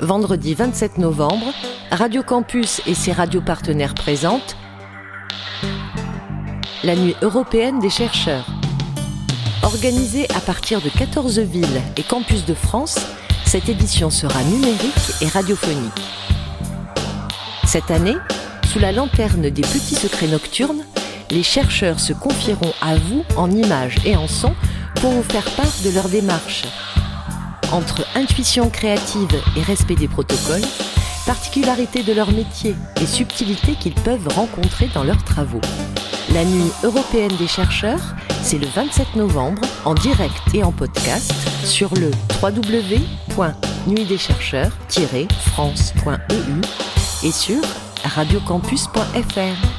vendredi 27 novembre, Radio Campus et ses radios partenaires présentent la Nuit européenne des chercheurs. Organisée à partir de 14 villes et campus de France, cette édition sera numérique et radiophonique. Cette année, sous la lanterne des petits secrets nocturnes, les chercheurs se confieront à vous en images et en son pour vous faire part de leur démarche. Entre intuition créative et respect des protocoles, particularité de leur métier et subtilité qu'ils peuvent rencontrer dans leurs travaux. La nuit européenne des chercheurs, c'est le 27 novembre en direct et en podcast sur le www.nuitdeschercheurs-france.eu et sur radiocampus.fr.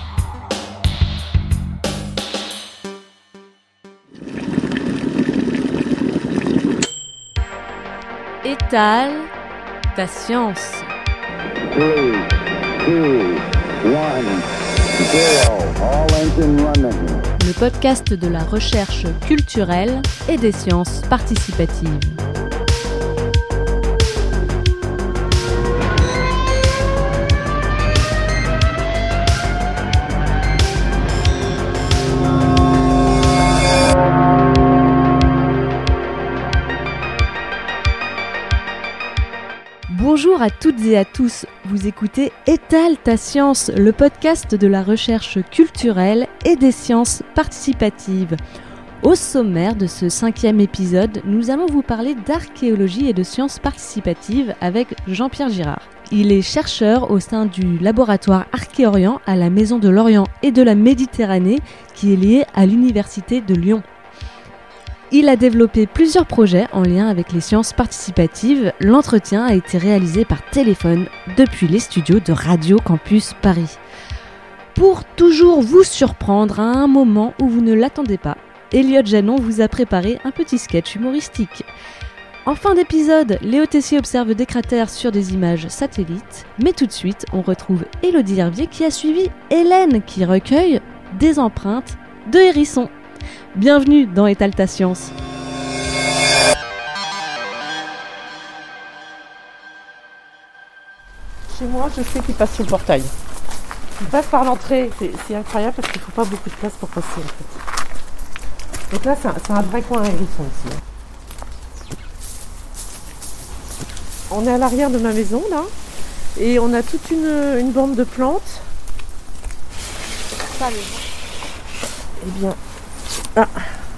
Ta science. All engine running. Le podcast de la recherche culturelle et des sciences participatives. Bonjour à toutes et à tous, vous écoutez Étale ta science, le podcast de la recherche culturelle et des sciences participatives. Au sommaire de ce cinquième épisode, nous allons vous parler d'archéologie et de sciences participatives avec Jean-Pierre Girard. Il est chercheur au sein du laboratoire Archéorient à la Maison de l'Orient et de la Méditerranée qui est lié à l'Université de Lyon. Il a développé plusieurs projets en lien avec les sciences participatives. L'entretien a été réalisé par téléphone depuis les studios de Radio Campus Paris. Pour toujours vous surprendre à un moment où vous ne l'attendez pas, Elliot Janon vous a préparé un petit sketch humoristique. En fin d'épisode, Léo Tessier observe des cratères sur des images satellites. Mais tout de suite, on retrouve Elodie Hervier qui a suivi Hélène qui recueille des empreintes de hérissons. Bienvenue dans Étale ta science. Chez moi, je sais qu'il passe sous le portail. Il passe par l'entrée. C'est- C'est incroyable parce qu'il ne faut pas beaucoup de place pour passer en fait. Donc là, c'est un, c'est un vrai coin hérisson ici. On est à l'arrière de ma maison là. Et on a toute une, une bande de plantes. Eh bien. Ah,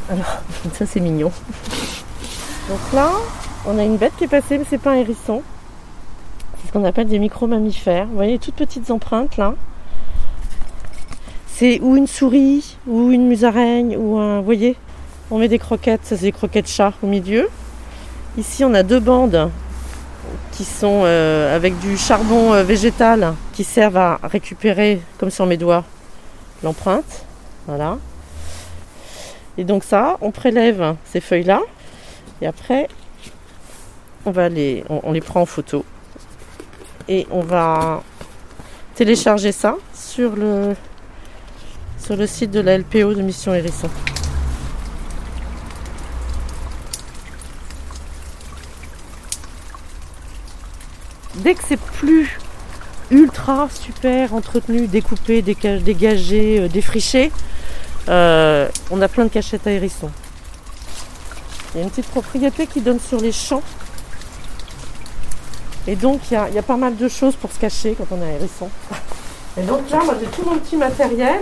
alors, ça c'est mignon. Donc là, on a une bête qui est passée, mais c'est pas un hérisson. C'est ce qu'on appelle des micro-mammifères. Vous voyez, toutes petites empreintes là. C'est ou une souris, ou une musaraigne, ou un. Vous voyez On met des croquettes, ça c'est des croquettes chat au milieu. Ici, on a deux bandes qui sont euh, avec du charbon euh, végétal qui servent à récupérer, comme sur mes doigts, l'empreinte. Voilà. Et donc ça, on prélève ces feuilles-là. Et après, on, va les, on, prend en photo. Et on va télécharger ça sur le, site de la LPO de Mission Hérisson. Dès que c'est plus ultra super entretenu, découpé, dégagé, euh, défriché, euh, on a plein de cachettes à hérissons. Il y a une petite propriété qui donne sur les champs. Et donc il y a, a pas mal de choses pour se cacher quand on à hérisson. Et donc là, moi j'ai tout mon petit matériel.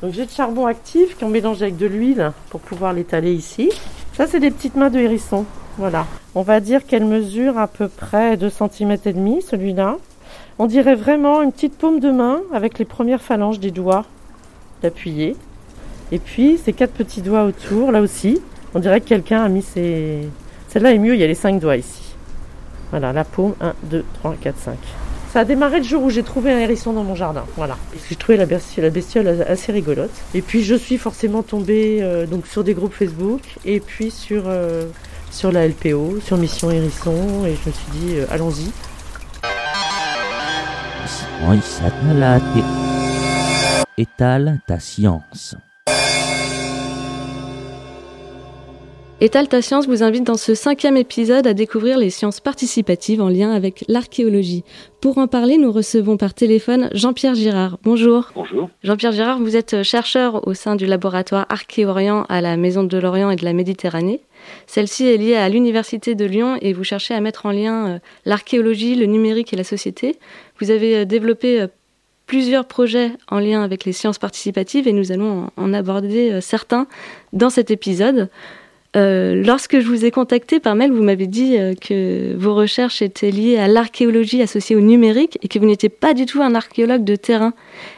Donc j'ai de charbon actif qu'on mélange avec de l'huile pour pouvoir l'étaler ici. Ça c'est des petites mains de hérisson. Voilà. On va dire qu'elle mesure à peu près 2 cm et demi celui-là. On dirait vraiment une petite paume de main avec les premières phalanges des doigts d'appuyer. Et puis ces quatre petits doigts autour, là aussi, on dirait que quelqu'un a mis ses... Celle-là est mieux, il y a les cinq doigts ici. Voilà, la paume, 1, 2, 3, 4, 5. Ça a démarré le jour où j'ai trouvé un hérisson dans mon jardin. Voilà. J'ai trouvé la bestiole, la bestiole assez rigolote. Et puis je suis forcément tombée euh, donc sur des groupes Facebook et puis sur, euh, sur la LPO, sur Mission Hérisson. Et je me suis dit, euh, allons-y. Étale ta science. Étal ta science vous invite dans ce cinquième épisode à découvrir les sciences participatives en lien avec l'archéologie. Pour en parler, nous recevons par téléphone Jean-Pierre Girard. Bonjour. Bonjour. Jean-Pierre Girard, vous êtes chercheur au sein du laboratoire Archéorient à la Maison de l'Orient et de la Méditerranée. Celle-ci est liée à l'Université de Lyon et vous cherchez à mettre en lien euh, l'archéologie, le numérique et la société. Vous avez euh, développé euh, plusieurs projets en lien avec les sciences participatives et nous allons en aborder certains dans cet épisode. Euh, lorsque je vous ai contacté par mail, vous m'avez dit euh, que vos recherches étaient liées à l'archéologie associée au numérique et que vous n'étiez pas du tout un archéologue de terrain.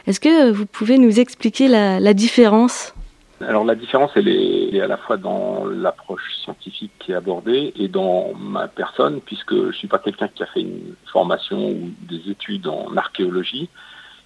Est-ce que vous pouvez nous expliquer la, différence? Alors la différence, elle est, à la fois dans l'approche scientifique qui est abordée et dans ma personne, puisque je ne suis pas quelqu'un qui a fait une formation ou des études en archéologie,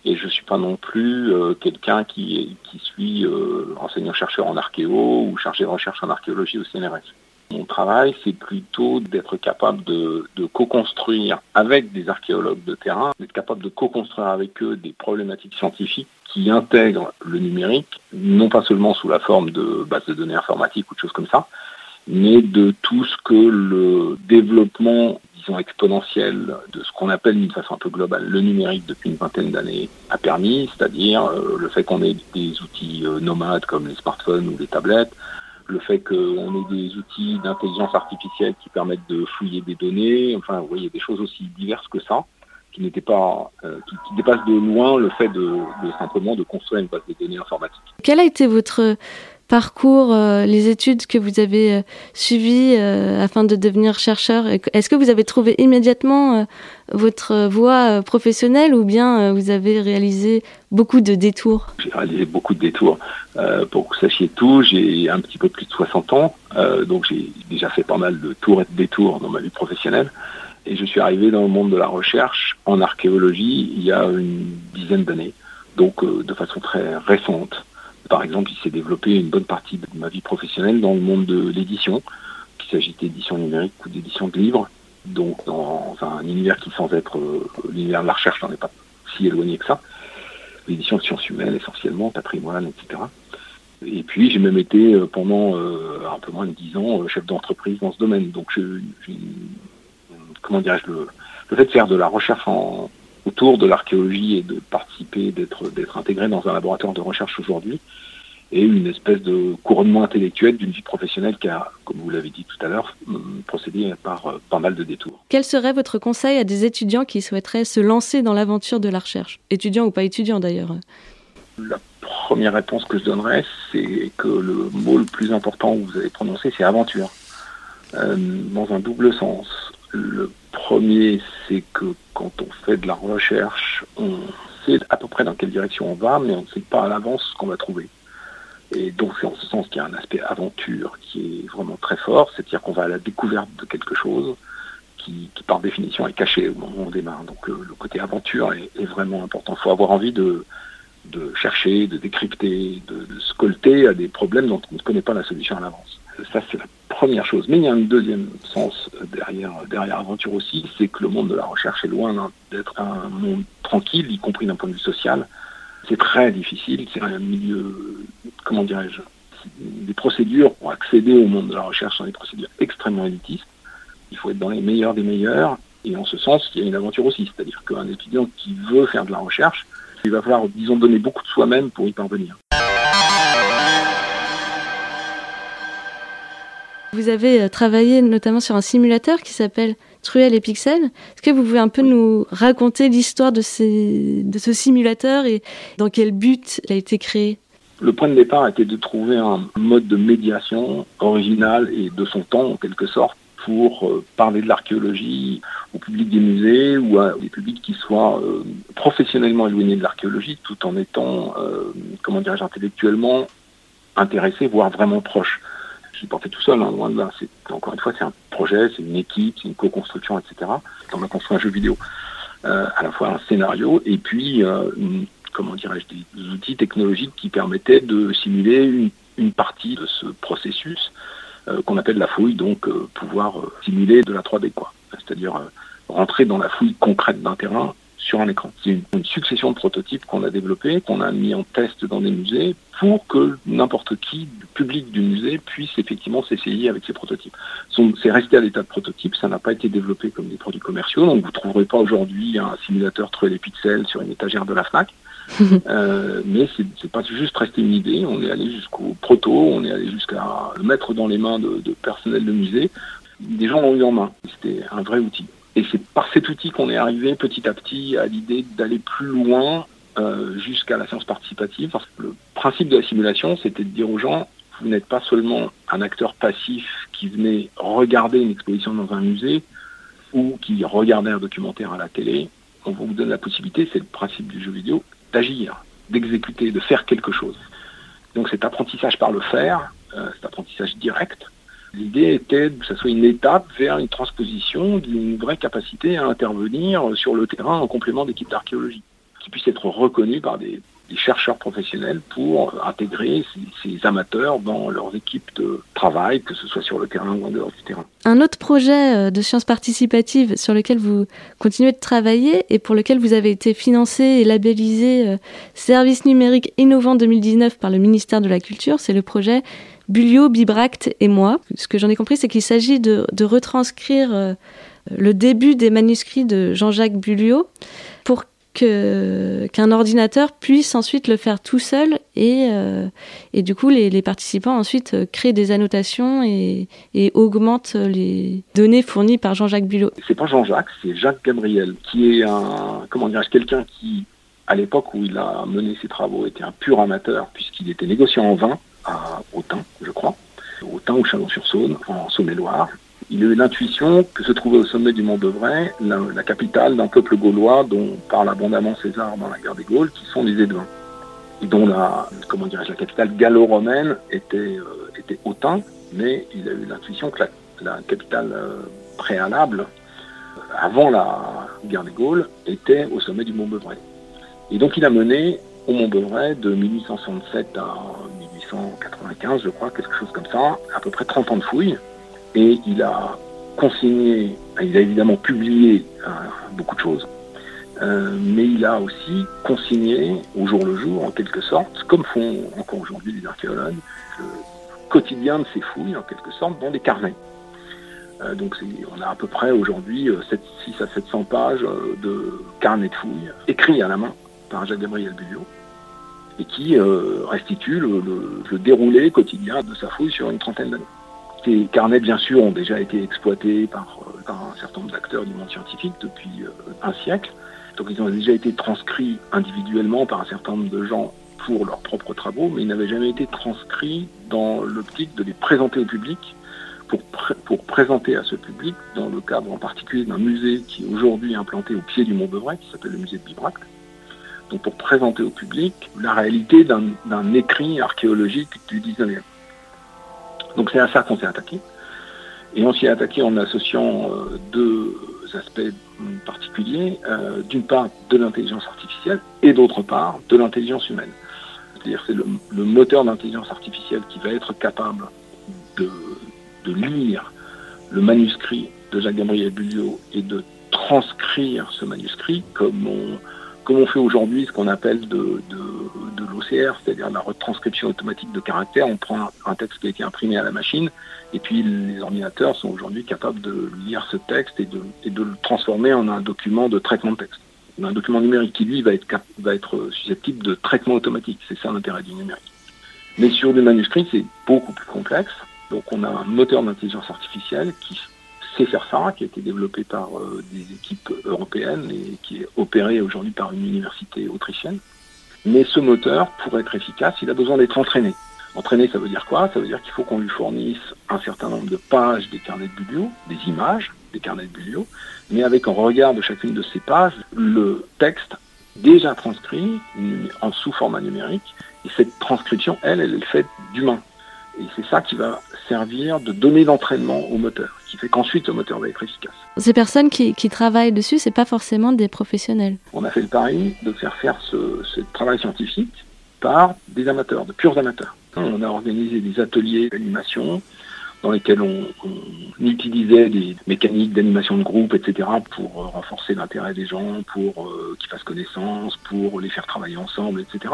et je suis pas non plus euh, quelqu'un qui, qui suis euh, enseignant-chercheur en archéo ou chargé de recherche en archéologie au CNRS. Mon travail, c'est plutôt d'être capable de co-construire avec des archéologues de terrain, d'être capable de co-construire avec eux des problématiques scientifiques qui intègrent le numérique, non pas seulement sous la forme de bases de données informatiques ou de choses comme ça, mais de tout ce que le développement exponentielle de ce qu'on appelle d'une façon un peu globale le numérique depuis une vingtaine d'années a permis, c'est-à-dire euh, le fait qu'on ait des outils euh, nomades comme les smartphones ou les tablettes, le fait qu'on ait des outils d'intelligence artificielle qui permettent de fouiller des données, enfin vous voyez des choses aussi diverses que ça, qui n'étaient pas, euh, qui, dépassent de loin le fait de, de simplement de construire une base de données informatique. Quel a été votre parcours, euh, les études que vous avez euh, suivies euh, afin de devenir chercheur Est-ce que vous avez trouvé immédiatement votre voie professionnelle ou bien vous avez réalisé beaucoup de détours? J'ai réalisé beaucoup de détours. pour que vous sachiez tout, j'ai un petit peu plus de 60 ans, donc j'ai déjà fait pas mal de tours et de détours dans ma vie professionnelle. Et je suis arrivé dans le monde de la recherche en archéologie il y a une dizaine d'années, donc de façon très récente. Par exemple, il s'est développé une bonne partie de ma vie professionnelle dans le monde de l'édition, qu'il s'agisse d'édition numérique ou d'édition de livres. Donc dans un univers qui, sans être euh, l'univers de la recherche, n'en est pas si éloigné que ça. L'édition de sciences humaines essentiellement, patrimoine, etc. Et puis j'ai même été euh, pendant euh, un peu moins de dix ans chef d'entreprise dans ce domaine. Donc comment dirais-je le fait de faire de la recherche en, autour de l'archéologie et de participer, d'être d'être intégré dans un laboratoire de recherche aujourd'hui, et une espèce de couronnement intellectuel d'une vie professionnelle qui a, comme vous l'avez dit tout à l'heure, hum, procédé par euh, pas mal de détours. Quel serait votre conseil à des étudiants qui souhaiteraient se lancer dans l'aventure de la recherche? Étudiants ou pas étudiants d'ailleurs La première réponse que je donnerais, c'est que le mot le plus important que vous avez prononcé, c'est aventure. Euh, dans un double sens. Le premier, c'est que quand on fait de la recherche, on sait à peu près dans quelle direction on va, mais on ne sait pas à l'avance ce qu'on va trouver. Et donc c'est en ce sens qu'il y a un aspect aventure qui est vraiment très fort, c'est-à-dire qu'on va à la découverte de quelque chose qui, par définition est caché au moment où on démarre. Donc le, côté aventure est, vraiment important. Il faut avoir envie de, chercher, de décrypter, de, de à des problèmes dont on ne connaît pas la solution à l'avance. Ça, c'est la première chose. Mais il y a un deuxième sens derrière, derrière Aventure aussi, c'est que le monde de la recherche est loin d'être un monde tranquille, y compris d'un point de vue social. C'est très difficile, c'est un milieu, comment dirais-je, des procédures pour accéder au monde de la recherche sont des procédures extrêmement élitistes. Il faut être dans les meilleurs des meilleurs, et en ce sens, il y a une aventure aussi. C'est-à-dire qu'un étudiant qui veut faire de la recherche, il va falloir, disons, donner beaucoup de soi-même pour y parvenir. Vous avez euh, travaillé notamment sur un simulateur qui s'appelle Truel et Pixel. Est-ce que vous pouvez un peu nous raconter l'histoire de, de ce simulateur et dans quel but il a été créé? Le point de départ était de trouver un mode de médiation original et de son temps en quelque sorte pour euh, parler de l'archéologie au public des musées ou à des publics qui soient euh, professionnellement éloignés de l'archéologie tout en étant, comment dirais-je, intellectuellement intéressés, voire vraiment proches je suis porté tout seul, hein, loin de là. encore une fois, c'est un projet, c'est une équipe, c'est une co-construction, etc. On a construit un jeu vidéo, euh, à la fois un scénario et puis, euh, comment dirais-je, des outils technologiques qui permettaient de simuler une, partie de ce processus euh, qu'on appelle la fouille, donc pouvoir simuler de la 3D, quoi. C'est-à-dire rentrer dans la fouille concrète d'un terrain sur un écran. C'est une, succession de prototypes qu'on a développés, qu'on a mis en test dans des musées pour que n'importe qui, du public du musée, puisse effectivement s'essayer avec ces prototypes. C'est resté à l'état de prototype, ça n'a pas été développé comme des produits commerciaux, donc vous ne trouverez pas aujourd'hui un simulateur trouver les pixels sur une étagère de la FNAC. Euh, mais c'est pas juste resté une idée, on est allé jusqu'au proto, on est allé jusqu'à le mettre dans les mains de, de personnel de musée. Des gens l'ont eu en main, c'était un vrai outil. Et c'est par cet outil qu'on est arrivé petit à petit à l'idée d'aller plus loin euh, jusqu'à la science participative. Parce que le principe de la simulation, c'était de dire aux gens, vous n'êtes pas seulement un acteur passif qui venait regarder une exposition dans un musée ou qui regardait un documentaire à la télé. On vous donne la possibilité, c'est le principe du jeu vidéo, d'agir, d'exécuter, de faire quelque chose. Donc cet apprentissage par le faire, euh, cet apprentissage direct, l'idée était que ce soit une étape vers une transposition d'une vraie capacité à intervenir sur le terrain en complément d'équipes d'archéologie, qui puisse être reconnue par des, chercheurs professionnels pour intégrer ces, ces amateurs dans leurs équipes de travail, que ce soit sur le terrain ou en dehors du terrain. Un autre projet euh, de sciences participatives sur lequel vous continuez de travailler et pour lequel vous avez été financé et labellisé euh, Service numérique innovant 2019 par le ministère de la Culture, c'est le projet Bulio, Bibract et moi. Ce que j'en ai compris, c'est qu'il s'agit de, retranscrire euh, le début des manuscrits de Jean-Jacques Bulliot pour qu'un ordinateur puisse ensuite le faire tout seul et, euh, et du coup les, les participants ensuite euh, créent des annotations et, et augmentent les données fournies par Jean-Jacques Bulot. C'est pas Jean-Jacques, c'est Jacques Gabriel, qui est un, comment dirais-je, quelqu'un qui, à l'époque où il a mené ses travaux, était un pur amateur, puisqu'il était négociant en vin à Autun, je crois, Autun ou Chalon-sur-Saône, en Saône-et-Loire. Il a eu l'intuition que se trouvait au sommet du Mont Beuvray, la, capitale d'un peuple gaulois dont parle abondamment César dans la guerre des Gaules, qui sont les Éduins. Et dont la, comment la capitale gallo-romaine était, euh, était Autun, mais il a eu l'intuition que la, capitale euh, préalable, avant la guerre des Gaules, était au sommet du Mont Beuvray. Et donc il a mené au Mont Beuvray de 1867 à 1895, je crois, quelque chose comme ça, à peu près 30 ans de fouilles. Et il a consigné, il a évidemment publié euh, beaucoup de choses, euh, mais il a aussi consigné au jour le jour, en quelque sorte, comme font encore aujourd'hui les archéologues, le quotidien de ces fouilles, en quelque sorte, dans des carnets. Euh, donc on a à peu près aujourd'hui euh, 7 6 à 700 pages de carnets de fouilles, écrits à la main par Jacques-Gabriel Bulliot, et qui euh, restitue le, déroulé quotidien de sa fouille sur une trentaine d'années. Ces carnets, bien sûr, ont déjà été exploités par, euh, un certain nombre d'acteurs du monde scientifique depuis euh, un siècle. Donc ils ont déjà été transcrits individuellement par un certain nombre de gens pour leurs propres travaux, mais ils n'avaient jamais été transcrits dans l'optique de les présenter au public, pour, pré- pour présenter à ce public, dans le cadre en particulier d'un musée qui est aujourd'hui implanté au pied du Mont Beuvray, qui s'appelle le musée de Bibract, donc pour présenter au public la réalité d'un écrit archéologique du 19e. Donc c'est à ça qu'on s'est attaqué. Et on s'y est attaqué en associant euh, deux aspects particuliers. Euh, D'une part, de l'intelligence artificielle et d'autre part, de l'intelligence humaine. C'est-à-dire c'est le, le moteur d'intelligence artificielle qui va être capable de, de lire le manuscrit de Jacques-Gabriel Bulliot et de transcrire ce manuscrit comme on, comme on fait aujourd'hui ce qu'on appelle de, l'OCR, c'est-à-dire la retranscription automatique de caractères. On prend un, texte qui a été imprimé à la machine et puis les ordinateurs sont aujourd'hui capables de lire ce texte et de, le transformer en un document de traitement de texte. Un document numérique qui, lui, va être, susceptible de traitement automatique. C'est ça l'intérêt du numérique. Mais sur le manuscrit, c'est beaucoup plus complexe. Donc on a un moteur d'intelligence artificielle qui sait faire qui a été développé par euh, des équipes européennes et qui est opéré aujourd'hui par une université autrichienne. Mais ce moteur, pour être efficace, il a besoin d'être entraîné. Entraîné, ça veut dire quoi? Ça veut dire qu'il faut qu'on lui fournisse un certain nombre de pages des carnets de Bulliot, des images des carnets de Bulliot, mais avec en regard de chacune de ces pages, le texte déjà transcrit en sous format numérique. Et cette transcription, elle, elle est faite d'humain. Et c'est ça qui va servir de données d'entraînement au moteur, qui fait qu'ensuite le moteur va être efficace. Ces personnes qui, qui travaillent dessus, c'est pas forcément des professionnels. On a fait le pari de faire faire ce, ce travail scientifique par des amateurs, de purs amateurs. On a organisé des ateliers d'animation, dans lesquels on, on utilisait des mécaniques d'animation de groupe, etc., pour euh, renforcer l'intérêt des gens, pour euh, qu'ils fassent connaissance, pour les faire travailler ensemble, etc.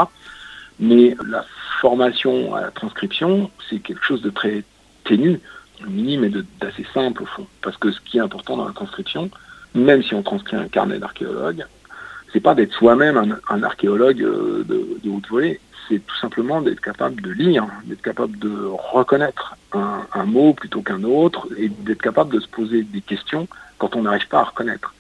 Mais la formation à la transcription, c'est quelque chose de très ténu, minime et d'assez simple au fond. Parce que ce qui est important dans la transcription, même si on transcrit un carnet d'archéologue, c'est pas d'être soi-même un, archéologue euh, de, haute volée, c'est tout simplement d'être capable de lire, d'être capable de reconnaître un, mot plutôt qu'un autre et d'être capable de se poser des questions quand on n'arrive pas à reconnaître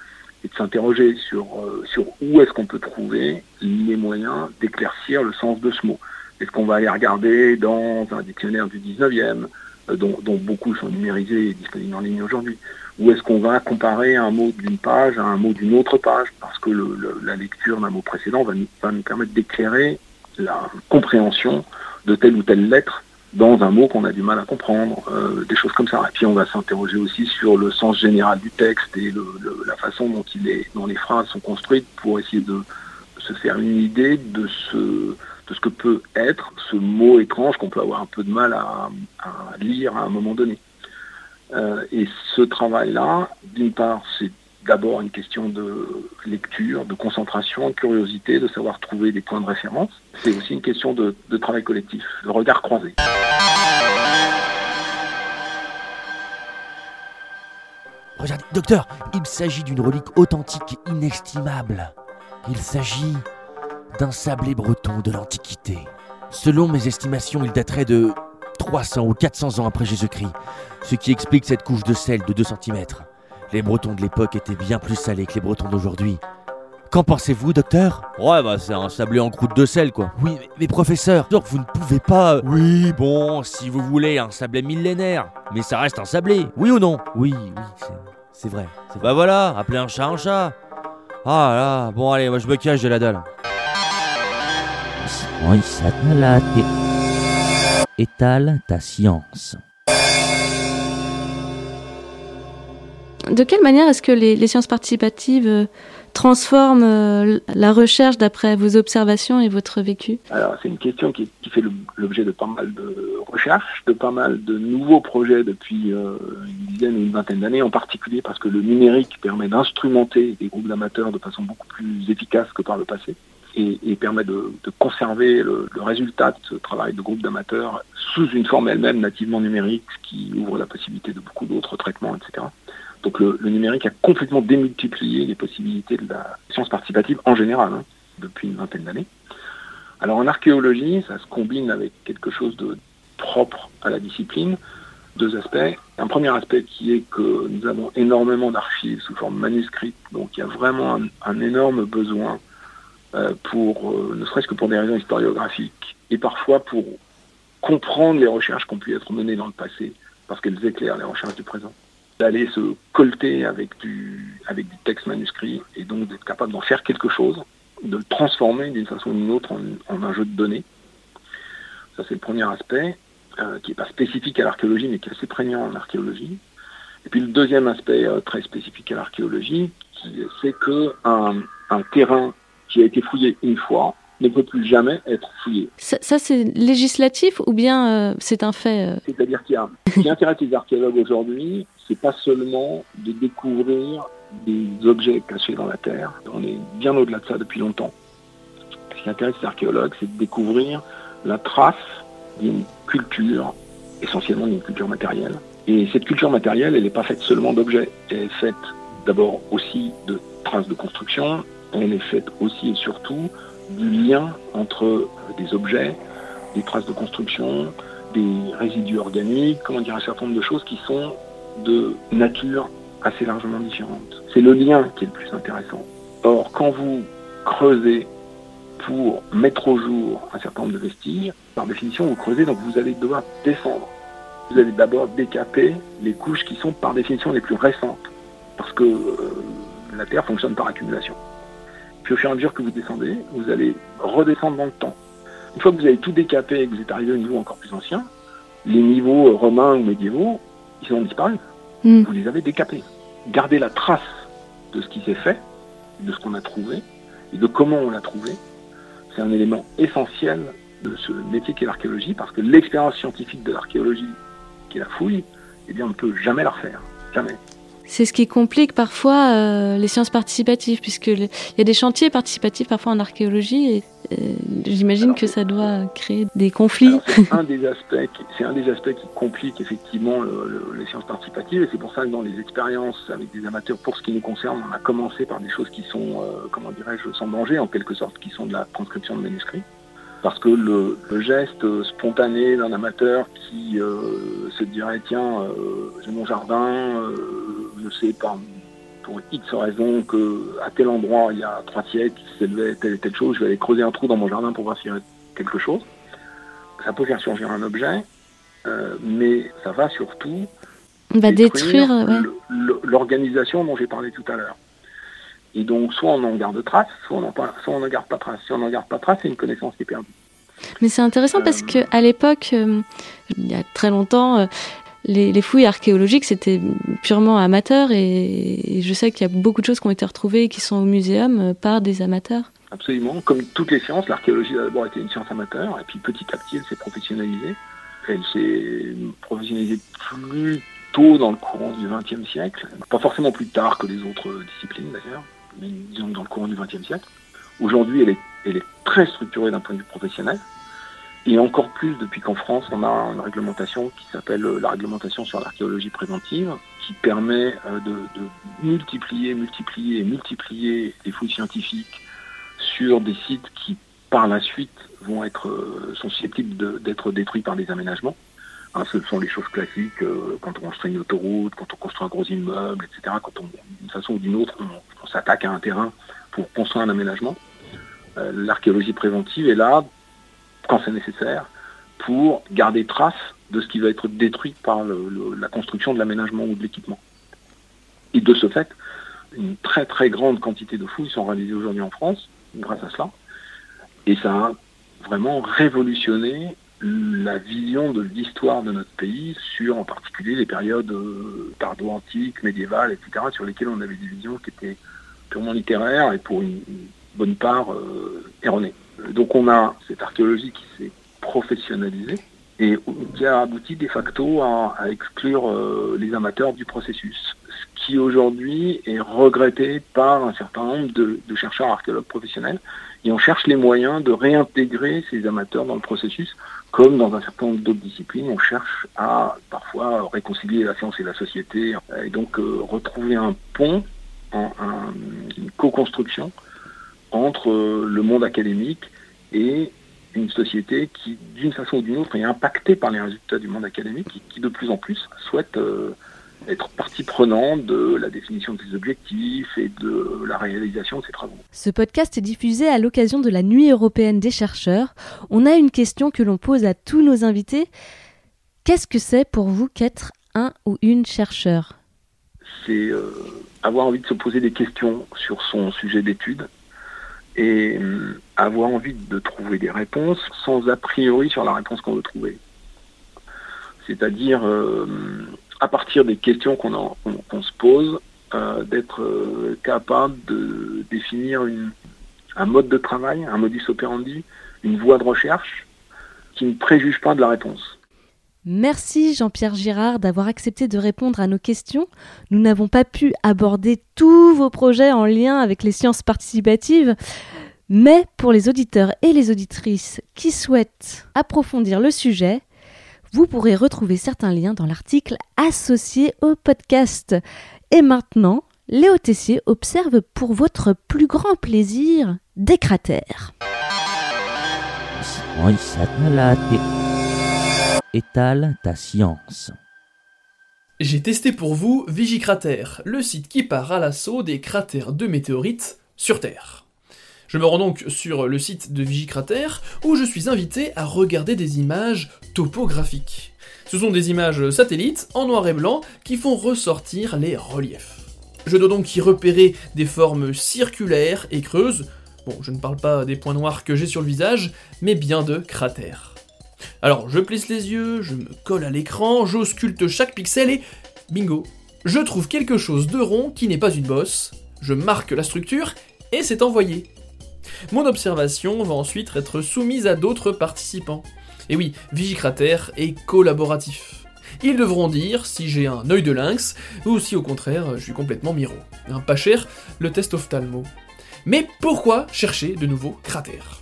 et de s'interroger sur, euh, sur où est-ce qu'on peut trouver les moyens d'éclaircir le sens de ce mot. Est-ce qu'on va aller regarder dans un dictionnaire du 19e, euh, dont, dont beaucoup sont numérisés et disponibles en ligne aujourd'hui Ou est-ce qu'on va comparer un mot d'une page à un mot d'une autre page? Parce que le- la lecture d'un mot précédent va nous, permettre d'éclairer la compréhension de telle ou telle lettre dans un mot qu'on a du mal à comprendre, euh, des choses comme ça. Et puis on va s'interroger aussi sur le sens général du texte et la façon dont les phrases sont construites pour essayer de se faire une idée de ce, de ce que peut être ce mot étrange qu'on peut avoir un peu de mal à, lire à un moment donné. Euh, et ce travail-là, d'une part, c'est d'abord une question de lecture, de concentration, de curiosité, de savoir trouver des points de référence. C'est aussi une question de, travail collectif, de regard croisé. Regardez, docteur, il s'agit d'une relique authentique inestimable. Il s'agit d'un sablé breton de l'Antiquité. Selon mes estimations, il daterait de 300 ou 400 ans après Jésus-Christ, ce qui explique cette couche de sel de 2 cm. Les Bretons de l'époque étaient bien plus salés que les Bretons d'aujourd'hui. Qu'en pensez-vous, docteur? Ouais, bah c'est un sablé en croûte de sel, quoi. Oui, mais, mais professeur, donc vous ne pouvez pas... euh, Oui, bon, si vous voulez, un sablé millénaire. Mais ça reste un sablé, oui ou non? Oui, oui, c'est... Vrai. c'est- Bah voilà, appelez un chat un chat. Ah là, bon allez, moi je me cache, j'ai la dalle. Étale ta science. De quelle manière est-ce que les, les sciences participatives euh, transforment euh, la recherche d'après vos observations et votre vécu? Alors, c'est une question qui, qui fait l'objet de pas mal de recherches, de pas mal de nouveaux projets depuis euh, une dizaine ou une vingtaine d'années, en particulier parce que le numérique permet d'instrumenter des groupes d'amateurs de façon beaucoup plus efficace que par le passé et, et permet de, conserver le, résultat de ce travail de groupe d'amateurs sous une forme elle-même nativement numérique, ce qui ouvre la possibilité de beaucoup d'autres traitements, etc. Donc le, numérique a complètement démultiplié les possibilités de la science participative en général hein, depuis une vingtaine d'années. Alors en archéologie, ça se combine avec quelque chose de propre à la discipline, deux aspects. Un premier aspect qui est que nous avons énormément d'archives sous forme manuscrite, donc il y a vraiment un, énorme besoin pour, euh, ne serait-ce que pour des raisons historiographiques, et parfois pour comprendre les recherches qui ont pu être menées dans le passé, parce qu'elles éclairent les recherches du présent d'aller se colter avec du, avec du texte manuscrit et donc d'être capable d'en faire quelque chose, de le transformer d'une façon ou d'une autre en, en un jeu de données. Ça, c'est le premier aspect, euh, qui n'est pas spécifique à l'archéologie, mais qui est assez prégnant en archéologie. Et puis le deuxième aspect euh, très spécifique à l'archéologie, c'est que un, un terrain qui a été fouillé une fois ne peut plus jamais être fouillé. Ça, ça, c'est législatif ou bien euh, c'est un fait euh, C'est-à-dire qu'il y a, ce qui intéresse les archéologues aujourd'hui, c'est pas seulement de découvrir des objets cachés dans la terre. On est bien au-delà de ça depuis longtemps. Ce qui intéresse les archéologues, c'est de découvrir la trace d'une culture, essentiellement d'une culture matérielle. Et cette culture matérielle, elle n'est pas faite seulement d'objets. Elle est faite d'abord aussi de traces de construction. Elle est faite aussi et surtout du lien entre des objets, des traces de construction, des résidus organiques, comment dire, un certain nombre de choses qui sont de nature assez largement différente. C'est le lien qui est le plus intéressant. Or, quand vous creusez pour mettre au jour un certain nombre de vestiges, par définition, vous creusez, donc vous allez devoir descendre. Vous allez d'abord décaper les couches qui sont par définition les plus récentes, parce que euh, la Terre fonctionne par accumulation. Puis au fur et à mesure que vous descendez, vous allez redescendre dans le temps. Une fois que vous avez tout décapé et que vous êtes arrivé au niveau encore plus ancien, les niveaux romains ou médiévaux, ils ont disparu. Hmm. Vous les avez décapés. Gardez la trace de ce qui s'est fait, de ce qu'on a trouvé, et de comment on l'a trouvé. C'est un élément essentiel de ce métier qu'est l'archéologie, parce que l'expérience scientifique de l'archéologie, qui est la fouille, eh bien on ne peut jamais la refaire. Jamais. C'est ce qui complique parfois euh, les sciences participatives, puisque il y a des chantiers participatifs parfois en archéologie, et euh, j'imagine que ça doit créer des conflits. C'est un des aspects, qui- c'est un des aspects qui complique effectivement le- le- les sciences participatives, et c'est pour ça que dans les expériences avec des amateurs, pour ce qui nous concerne, on a commencé par des choses qui sont, euh, comment dirais-je, sans danger en quelque sorte, qui sont de la transcription de manuscrits. Parce que le, le geste euh, spontané d'un amateur qui euh, se dirait tiens, euh, j'ai mon jardin, euh, je sais pas pour X raison que à tel endroit il y a trois siècles s'élevait telle et telle chose, je vais aller creuser un trou dans mon jardin pour voir s'il y a quelque chose. Ça peut faire surgir un objet, euh, mais ça va surtout va détruire, ouais. l'organisation dont j'ai parlé tout à l'heure. Et donc, soit on en garde trace, soit on n'en soit on n'en garde pas trace. Si on n'en garde pas trace, c'est une connaissance qui est perdue. Mais c'est intéressant parce que à l'époque, euh, il y a très longtemps, euh, les, les fouilles archéologiques c'était purement amateur et, je sais qu'il y a beaucoup de choses qui ont été retrouvées et qui sont au muséum euh, par des amateurs. Absolument. Comme toutes les sciences, l'archéologie a d'abord été une science amateur, et puis petit à petit, elle s'est professionnalisée. Elle s'est professionnalisée plus tôt dans le courant du XXe siècle, pas forcément plus tard que les autres disciplines d'ailleurs, mais disons dans le courant du XXe siècle. Aujourd'hui, elle est très structurée d'un point de vue professionnel, et encore plus depuis qu'en France, on a une réglementation qui s'appelle euh, la réglementation sur l'archéologie préventive, qui permet euh, de, de multiplier, multiplier multiplier les fouilles scientifiques sur des sites qui, par la suite, vont être, euh, sont susceptibles d'être détruits par des aménagements. Hein, ce sont les choses classiques quand on construit une autoroute, quand on construit un gros immeuble, etc. Quand on, d'une façon ou d'une autre, on, s'attaque à un terrain pour construire un aménagement. L'archéologie préventive est là, quand c'est nécessaire, pour garder trace de ce qui va être détruit par le- la construction de l'aménagement ou de l'équipement. Et de ce fait, une très très grande quantité de fouilles sont réalisées aujourd'hui en France grâce à cela. Et ça a vraiment révolutionné la vision de l'histoire de notre pays sur en particulier les périodes euh, tardo-antiques, médiévales, etc., sur lesquelles on avait des visions qui étaient purement littéraires et pour une, une bonne part euh, erronées. Donc on a cette archéologie qui s'est professionnalisée et qui a abouti de facto à, exclure euh, les amateurs du processus. Ce qui aujourd'hui est regretté par un certain nombre de, chercheurs archéologues professionnels et on cherche les moyens de réintégrer ces amateurs dans le processus, comme dans un certain nombre d'autres disciplines, on cherche à parfois réconcilier la science et la société, et donc euh, retrouver un pont, une co-construction entre euh, le monde académique et une société qui, d'une façon ou d'une autre, est impactée par les résultats du monde académique et qui, de plus en plus, souhaite euh, être partie prenante de la définition de ses objectifs et de la réalisation de ses travaux. Ce podcast est diffusé à l'occasion de la Nuit européenne des chercheurs. On a une question que l'on pose à tous nos invités. Qu'est-ce que c'est pour vous qu'être un ou une chercheur? C'est euh, avoir envie de se poser des questions sur son sujet d'étude et euh, avoir envie de trouver des réponses sans a priori sur la réponse qu'on veut trouver. C'est-à-dire, euh, à partir des questions qu'on se pose, euh, d'être euh, capable de définir une- un mode de travail, un modus operandi, une voie de recherche qui ne préjuge pas de la réponse. Merci Jean-Pierre Girard d'avoir accepté de répondre à nos questions. Nous n'avons pas pu aborder tous vos projets en lien avec les sciences participatives, mais pour les auditeurs et les auditrices qui souhaitent approfondir le sujet, vous pourrez retrouver certains liens dans l'article associé au podcast. Et maintenant, Léo Tessier observe pour votre plus grand plaisir des cratères. Étale ta science. J'ai testé pour vous Vigicrater, le site qui part à l'assaut des cratères de météorites sur Terre. Je me rends donc sur le site de Vigicrater où je suis invité à regarder des images topographiques. Ce sont des images satellites en noir et blanc qui font ressortir les reliefs. Je dois donc y repérer des formes circulaires et creuses. Bon, je ne parle pas des points noirs que j'ai sur le visage, mais bien de cratères. Alors, je plisse les yeux, je me colle à l'écran, j'ausculte chaque pixel et bingo, je trouve quelque chose de rond qui n'est pas une bosse, je marque la structure et c'est envoyé. Mon observation va ensuite être soumise à d'autres participants. Et oui, Vigicrater est collaboratif. Ils devront dire si j'ai un œil de lynx ou si au contraire je suis complètement miro. Pas cher, le test ophtalmo. Mais pourquoi chercher de nouveaux cratères?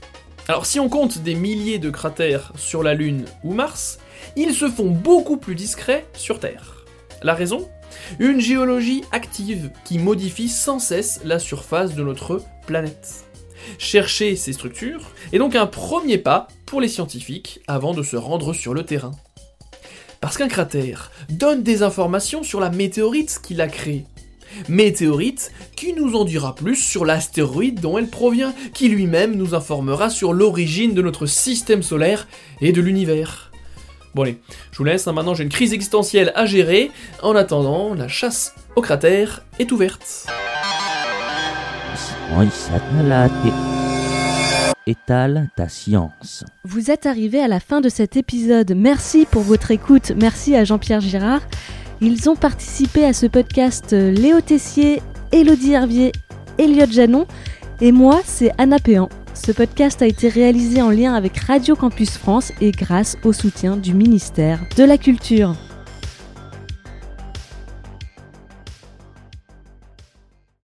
Alors si on compte des milliers de cratères sur la Lune ou Mars, ils se font beaucoup plus discrets sur Terre. La raison? Une géologie active qui modifie sans cesse la surface de notre planète. Chercher ces structures est donc un premier pas pour les scientifiques avant de se rendre sur le terrain. Parce qu'un cratère donne des informations sur la météorite qu'il a créée. Météorite qui nous en dira plus sur l'astéroïde dont elle provient, qui lui-même nous informera sur l'origine de notre système solaire et de l'univers. Bon allez, je vous laisse, hein, maintenant j'ai une crise existentielle à gérer. En attendant, la chasse au cratère est ouverte. Étale ta science. Vous êtes arrivé à la fin de cet épisode. Merci pour votre écoute. Merci à Jean-Pierre Girard. Ils ont participé à ce podcast euh, Léo Tessier, Élodie Hervier, Elliot Janon et moi, c'est Anna Péan. Ce podcast a été réalisé en lien avec Radio Campus France et grâce au soutien du ministère de la Culture.